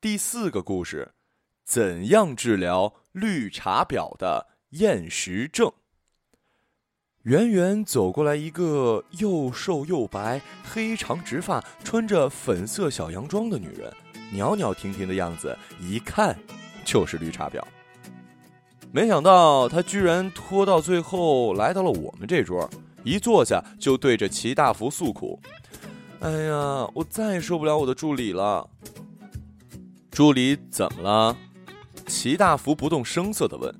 第四个故事：怎样治疗绿茶婊的厌食症？远远走过来一个又瘦又白、黑长直发、穿着粉色小洋装的女人，袅袅婷婷的样子，一看就是绿茶婊。没想到她居然拖到最后来到了我们这桌，一坐下就对着齐大福诉苦：“哎呀，我再也受不了我的助理了。”助理怎么了？齐大福不动声色的问。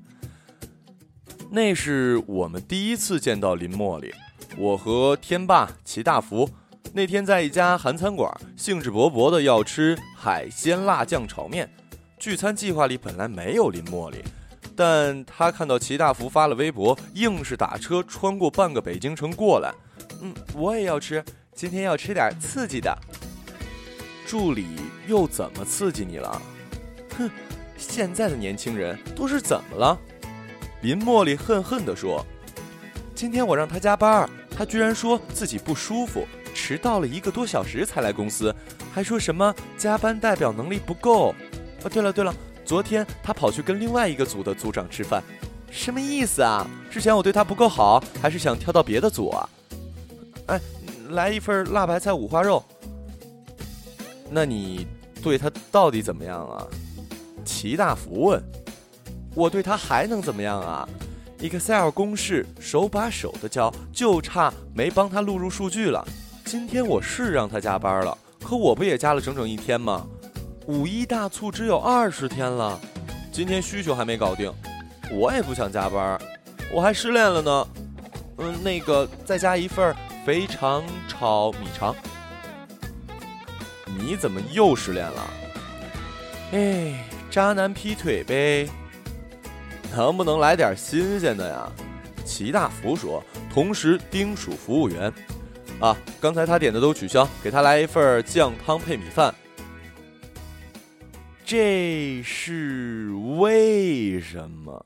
那是我们第一次见到林茉莉，我和天霸、齐大福那天在一家韩餐馆，兴致勃勃的要吃海鲜辣酱炒面。聚餐计划里本来没有林茉莉，但他看到齐大福发了微博，硬是打车穿过半个北京城过来。嗯，我也要吃，今天要吃点刺激的。助理又怎么刺激你了？哼，现在的年轻人都是怎么了？林茉莉恨恨地说：“今天我让他加班，他居然说自己不舒服，迟到了一个多小时才来公司，还说什么加班代表能力不够。哦，对了对了，昨天他跑去跟另外一个组的组长吃饭，什么意思啊？是嫌我对他不够好，还是想跳到别的组啊？哎，来一份辣白菜五花肉。”那你对他到底怎么样啊？齐大福问。我对他还能怎么样啊？Excel 公式手把手的教，就差没帮他录入数据了。今天我是让他加班了，可我不也加了整整一天吗？五一大促只有二十天了，今天需求还没搞定，我也不想加班，我还失恋了呢。嗯，那个再加一份肥肠炒米肠。你怎么又失恋了？哎，渣男劈腿呗。能不能来点新鲜的呀？齐大福说，同时叮嘱服务员：“啊，刚才他点的都取消，给他来一份酱汤配米饭。”这是为什么？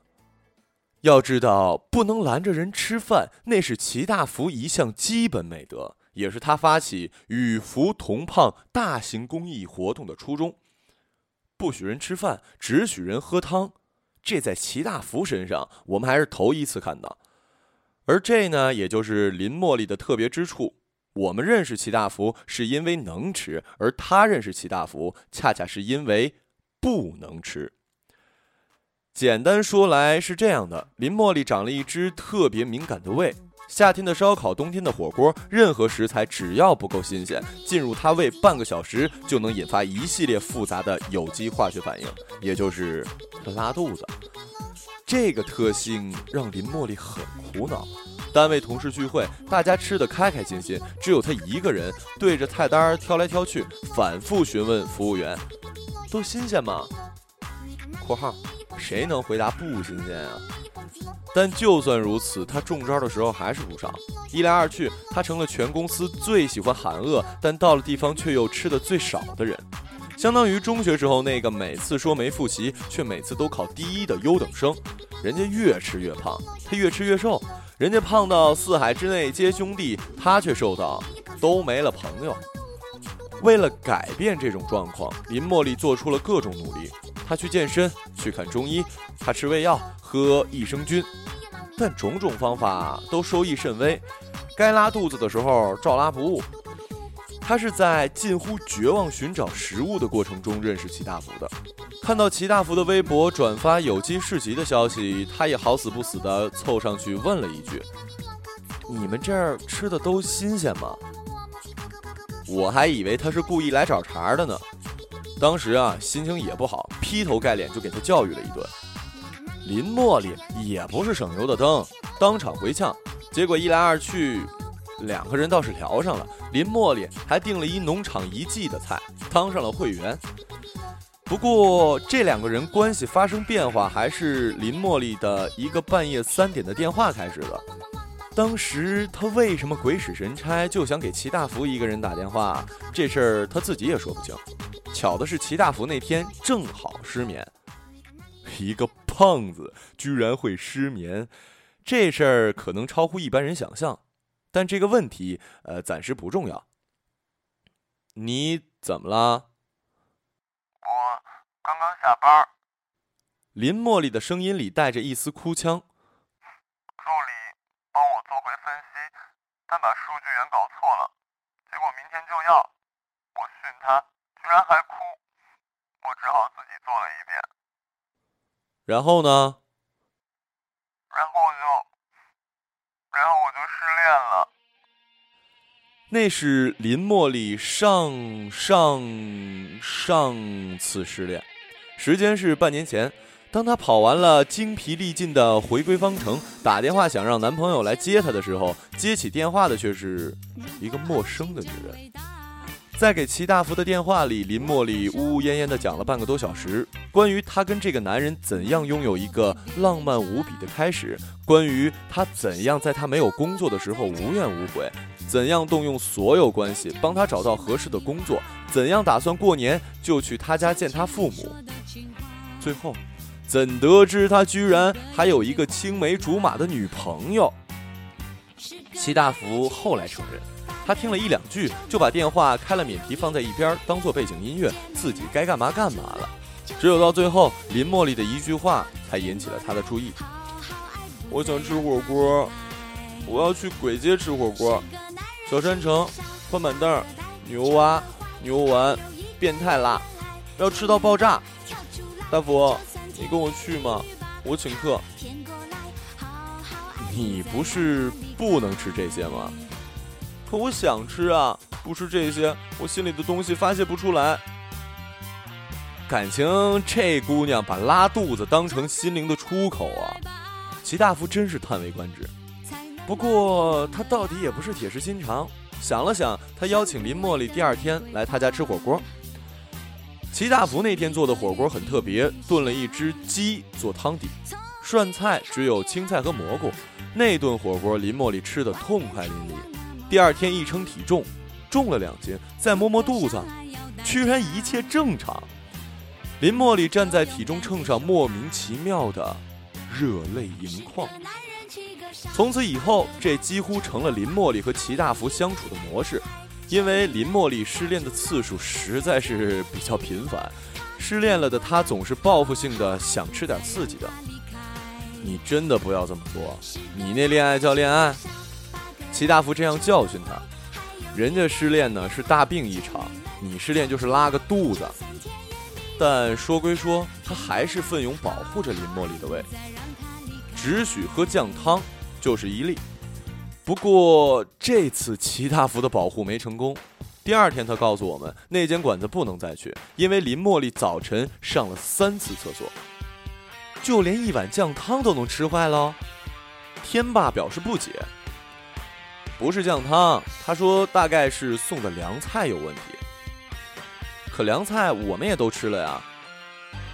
要知道，不能拦着人吃饭，那是齐大福一项基本美德。也是他发起与福同胖大型公益活动的初衷，不许人吃饭，只许人喝汤。这在齐大福身上，我们还是头一次看到。而这呢，也就是林茉莉的特别之处。我们认识齐大福是因为能吃，而他认识齐大福，恰恰是因为不能吃。简单说来是这样的：林茉莉长了一只特别敏感的胃。夏天的烧烤，冬天的火锅，任何食材只要不够新鲜，进入它胃半个小时就能引发一系列复杂的有机化学反应，也就是拉肚子。这个特性让林茉莉很苦恼。单位同事聚会，大家吃的开开心心，只有她一个人对着菜单挑来挑去，反复询问服务员：“都新鲜吗？”（括号谁能回答不新鲜啊？）但就算如此，他中招的时候还是不少。一来二去，他成了全公司最喜欢喊饿，但到了地方却又吃的最少的人，相当于中学时候那个每次说没复习，却每次都考第一的优等生。人家越吃越胖，他越吃越瘦。人家胖到四海之内皆兄弟，他却瘦到都没了朋友。为了改变这种状况，林茉莉做出了各种努力。她去健身，去看中医，她吃胃药，喝益生菌。但种种方法都收益甚微，该拉肚子的时候照拉不误。她是在近乎绝望寻找食物的过程中认识齐大福的。看到齐大福的微博转发有机市集的消息，她也好死不死的凑上去问了一句：“你们这儿吃的都新鲜吗？”我还以为他是故意来找茬的呢。当时啊，心情也不好，劈头盖脸就给他教育了一顿。林茉莉也不是省油的灯，当场回呛。结果一来二去，两个人倒是聊上了。林茉莉还订了一农场一季的菜，当上了会员。不过这两个人关系发生变化，还是林茉莉的一个半夜三点的电话开始的。当时他为什么鬼使神差就想给齐大福一个人打电话？这事儿他自己也说不清。巧的是，齐大福那天正好失眠。一个胖子居然会失眠，这事儿可能超乎一般人想象，但这个问题呃暂时不重要。你怎么了？我刚刚下班。林茉莉的声音里带着一丝哭腔。做回分析，但把数据源搞错了，结果明天就要。我训他，居然还哭，我只好自己做了一遍。然后呢？然后就，然后我就失恋了。那是林茉莉上上上次失恋，时间是半年前。当她跑完了精疲力尽的回归方程，打电话想让男朋友来接她的时候，接起电话的却是一个陌生的女人。在给齐大福的电话里，林茉莉呜呜咽咽地讲了半个多小时，关于她跟这个男人怎样拥有一个浪漫无比的开始，关于她怎样在他没有工作的时候无怨无悔，怎样动用所有关系帮他找到合适的工作，怎样打算过年就去他家见他父母，最后。怎得知他居然还有一个青梅竹马的女朋友？齐大福后来承认，他听了一两句就把电话开了免提放在一边，当做背景音乐，自己该干嘛干嘛了。只有到最后，林茉莉的一句话才引起了他的注意。我想吃火锅，我要去簋街吃火锅。小山城，宽板凳，牛蛙，牛丸，变态辣，要吃到爆炸。大福。你跟我去吗？我请客。你不是不能吃这些吗？可我想吃啊！不吃这些，我心里的东西发泄不出来。感情这姑娘把拉肚子当成心灵的出口啊！齐大福真是叹为观止。不过他到底也不是铁石心肠，想了想，他邀请林茉莉第二天来他家吃火锅。齐大福那天做的火锅很特别，炖了一只鸡做汤底，涮菜只有青菜和蘑菇。那顿火锅林茉莉吃的痛快淋漓。第二天一称体重，重了两斤，再摸摸肚子，居然一切正常。林茉莉站在体重秤上，莫名其妙的热泪盈眶。从此以后，这几乎成了林茉莉和齐大福相处的模式。因为林茉莉失恋的次数实在是比较频繁，失恋了的她总是报复性的想吃点刺激的。你真的不要这么做，你那恋爱叫恋爱？齐大福这样教训他。人家失恋呢是大病一场，你失恋就是拉个肚子。但说归说，他还是奋勇保护着林茉莉的胃，只许喝酱汤，就是一粒。不过这次齐大福的保护没成功。第二天，他告诉我们，那间馆子不能再去，因为林茉莉早晨上了三次厕所，就连一碗酱汤都能吃坏了。天霸表示不解：“不是酱汤，他说大概是送的凉菜有问题。可凉菜我们也都吃了呀。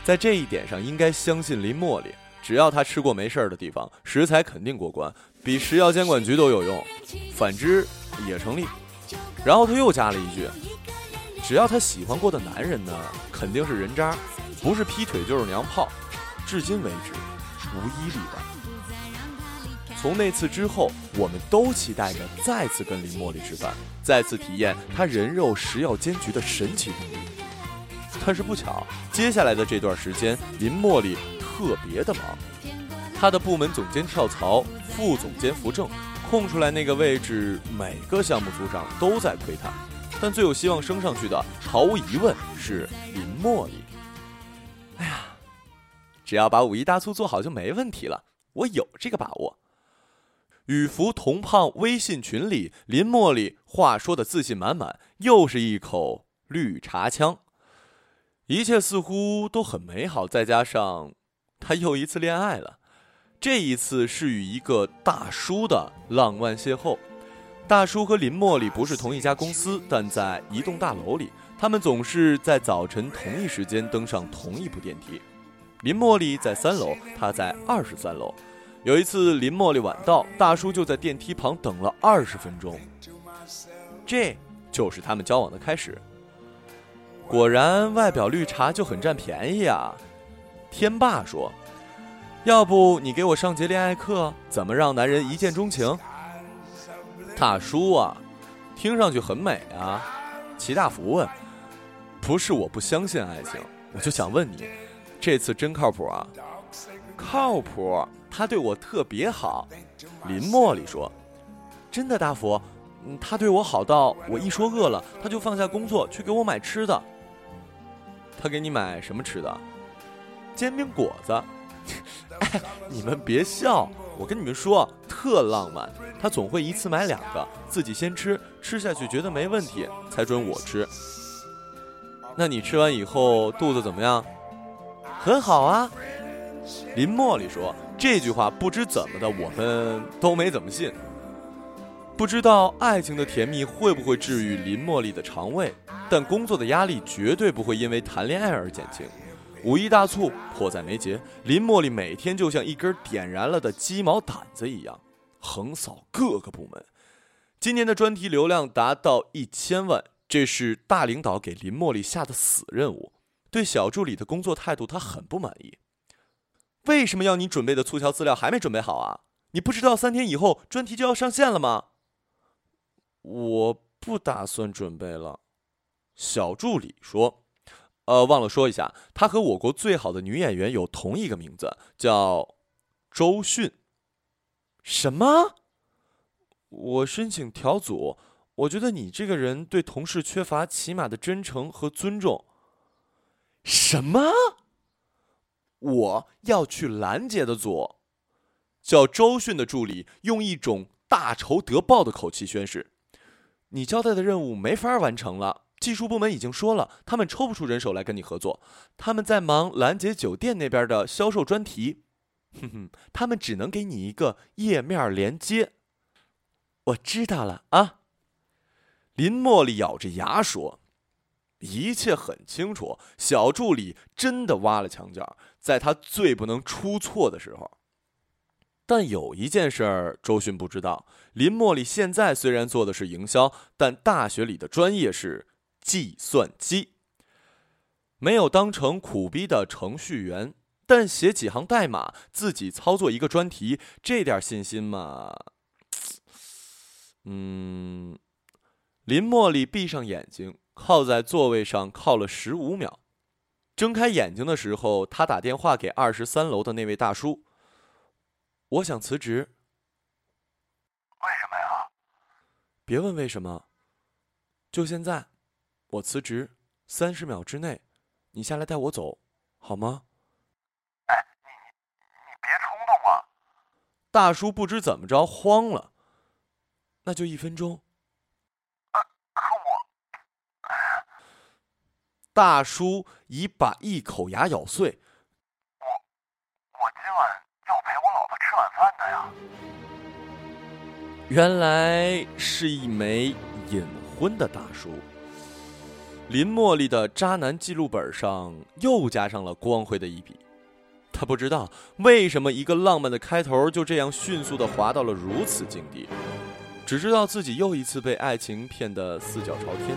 在这一点上，应该相信林茉莉，只要他吃过没事儿的地方，食材肯定过关。”比食药监管局都有用，反之也成立。然后他又加了一句：“只要他喜欢过的男人呢，肯定是人渣，不是劈腿就是娘炮。”至今为止，无一例外。从那次之后，我们都期待着再次跟林茉莉吃饭，再次体验她人肉食药监局的神奇能力。但是不巧，接下来的这段时间，林茉莉特别的忙。他的部门总监跳槽，副总监扶正，空出来那个位置，每个项目组长都在推他，但最有希望升上去的，毫无疑问是林茉莉。哎呀，只要把五一大促做好就没问题了，我有这个把握。与福同胖微信群里，林茉莉话说的自信满满，又是一口绿茶腔，一切似乎都很美好，再加上他又一次恋爱了。这一次是与一个大叔的浪漫邂逅。大叔和林茉莉不是同一家公司，但在一栋大楼里，他们总是在早晨同一时间登上同一部电梯。林茉莉在三楼，他在二十三楼。有一次，林茉莉晚到，大叔就在电梯旁等了二十分钟。这就是他们交往的开始。果然，外表绿茶就很占便宜啊！天霸说。要不你给我上节恋爱课，怎么让男人一见钟情？大叔啊，听上去很美啊。齐大福问：“不是我不相信爱情，我就想问你，这次真靠谱啊？靠谱，他对我特别好。林茉莉说：“真的，大福，他对我好到我一说饿了，他就放下工作去给我买吃的。他给你买什么吃的？煎饼果子。哎，你们别笑，我跟你们说，特浪漫。他总会一次买两个，自己先吃，吃下去觉得没问题，才准我吃。那你吃完以后肚子怎么样？很好啊。”林茉莉说：“这句话不知怎么的，我们都没怎么信。不知道爱情的甜蜜会不会治愈林茉莉的肠胃，但工作的压力绝对不会因为谈恋爱而减轻。五一大促迫在眉睫，林茉莉每天就像一根点燃了的鸡毛掸子一样，横扫各个部门。今年的专题流量达到一千万，这是大领导给林茉莉下的死任务。对小助理的工作态度，他很不满意。”为什么要你准备的促销资料还没准备好啊？你不知道三天以后专题就要上线了吗？我不打算准备了。小助理说：“呃，忘了说一下，她和我国最好的女演员有同一个名字，叫周迅。”什么？我申请调组。我觉得你这个人对同事缺乏起码的真诚和尊重。什么？我要去兰姐的组，叫周迅的助理用一种大仇得报的口气宣誓：“你交代的任务没法完成了。技术部门已经说了，他们抽不出人手来跟你合作，他们在忙拦截酒店那边的销售专题。哼哼，他们只能给你一个页面连接。”我知道了啊。林茉莉咬着牙说。一切很清楚，小助理真的挖了墙角，在他最不能出错的时候。但有一件事儿，周迅不知道：林茉莉现在虽然做的是营销，但大学里的专业是计算机，没有当成苦逼的程序员，但写几行代码，自己操作一个专题，这点信心嘛，嗯。林茉莉闭上眼睛。靠在座位上靠了十五秒，睁开眼睛的时候，她打电话给二十三楼的那位大叔：“我想辞职。”“为什么呀？”“别问为什么，就现在，我辞职，三十秒之内，你下来带我走，好吗？”“哎，你你别冲动啊！”大叔不知怎么着慌了，“那就一分钟。”大叔已把一口牙咬碎。我，我今晚要陪我老婆吃晚饭的呀。原来是一枚隐婚的大叔。林茉莉的渣男记录本上又加上了光辉的一笔。他不知道为什么一个浪漫的开头就这样迅速的滑到了如此境地，只知道自己又一次被爱情骗得四脚朝天。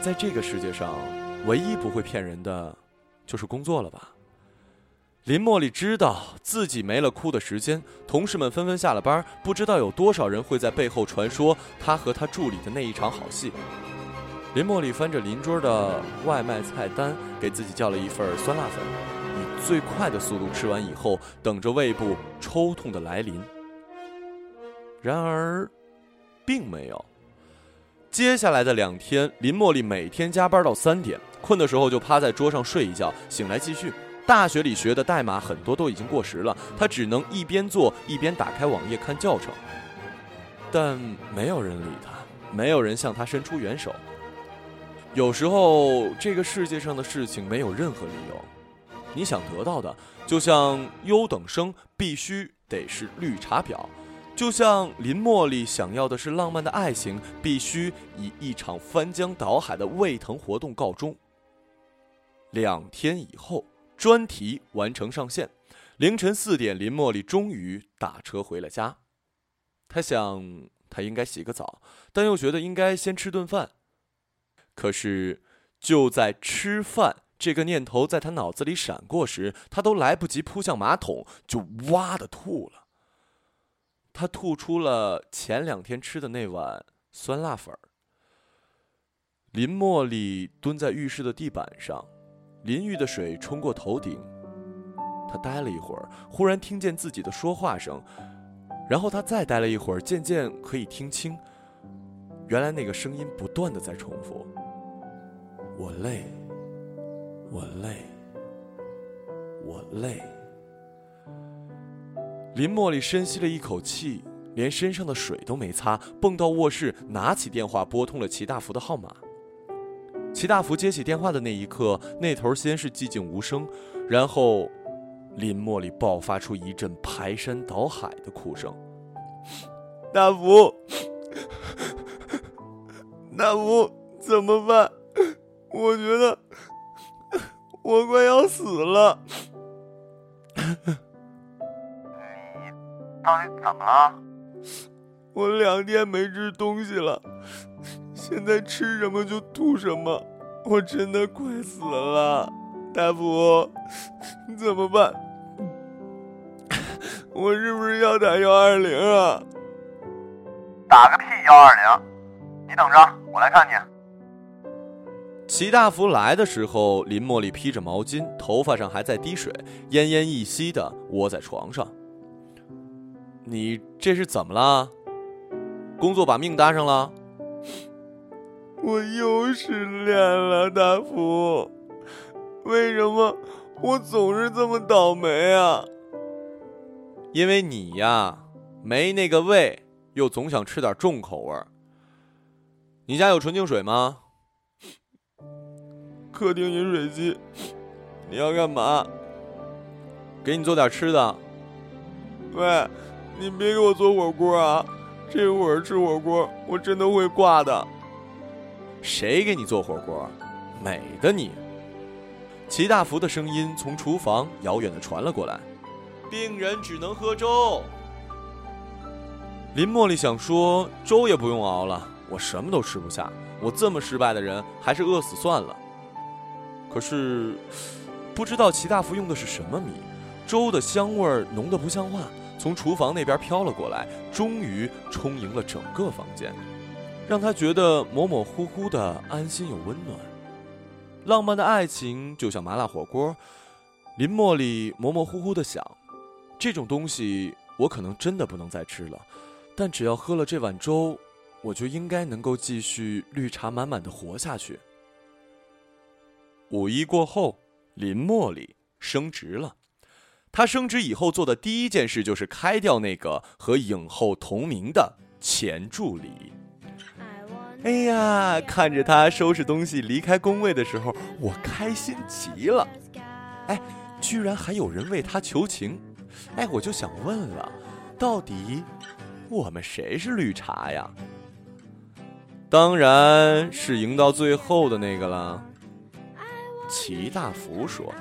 在这个世界上。唯一不会骗人的，就是工作了吧？林茉莉知道自己没了哭的时间，同事们纷纷下了班，不知道有多少人会在背后传说她和她助理的那一场好戏。林茉莉翻着邻桌的外卖菜单，给自己叫了一份酸辣粉，以最快的速度吃完以后，等着胃部抽痛的来临。然而，并没有。接下来的两天，林茉莉每天加班到三点。困的时候就趴在桌上睡一觉，醒来继续。大学里学的代码很多都已经过时了，她只能一边做一边打开网页看教程。但没有人理她，没有人向她伸出援手。有时候这个世界上的事情没有任何理由，你想得到的，就像优等生必须得是绿茶婊，就像林茉莉想要的是浪漫的爱情，必须以一场翻江倒海的胃疼活动告终。两天以后，专题完成上线。凌晨四点，林茉莉终于打车回了家。她想，她应该洗个澡，但又觉得应该先吃顿饭。可是，就在吃饭这个念头在他脑子里闪过时，他都来不及扑向马桶，就哇的吐了。他吐出了前两天吃的那碗酸辣粉。林茉莉蹲在浴室的地板上。淋浴的水冲过头顶，他呆了一会儿，忽然听见自己的说话声，然后他再呆了一会儿，渐渐可以听清，原来那个声音不断的在重复：“我累，我累，我累。”林茉莉深吸了一口气，连身上的水都没擦，蹦到卧室，拿起电话拨通了齐大福的号码。齐大福接起电话的那一刻，那头先是寂静无声，然后林茉莉爆发出一阵排山倒海的哭声。大福，大福，怎么办？我觉得我快要死了。你到底怎么了？我两天没吃东西了，现在吃什么就吐什么，我真的快死了，大夫，怎么办？我是不是要打幺二零啊？打个屁幺二零！你等着，我来看你。齐大福来的时候，林茉莉披着毛巾，头发上还在滴水，奄奄一息的窝在床上。你这是怎么了？工作把命搭上了？我又失恋了，大福。为什么我总是这么倒霉啊？因为你呀，没那个胃，又总想吃点重口味儿。你家有纯净水吗？客厅饮水机。你要干嘛？给你做点吃的。喂。你别给我做火锅啊！这会儿吃火锅，我真的会挂的。谁给你做火锅？美的你！齐大福的声音从厨房遥远的传了过来。病人只能喝粥。林茉莉想说粥也不用熬了，我什么都吃不下。我这么失败的人，还是饿死算了。可是，不知道齐大福用的是什么米，粥的香味儿浓得不像话。从厨房那边飘了过来，终于充盈了整个房间，让他觉得模模糊糊的安心又温暖。浪漫的爱情就像麻辣火锅，林茉莉模模糊糊的想：这种东西我可能真的不能再吃了，但只要喝了这碗粥，我就应该能够继续绿茶满满的活下去。五一过后，林茉莉升职了。他升职以后做的第一件事就是开掉那个和影后同名的前助理。哎呀，看着他收拾东西离开工位的时候，我开心极了。哎，居然还有人为他求情。哎，我就想问了，到底我们谁是绿茶呀？当然是赢到最后的那个了。齐大福说。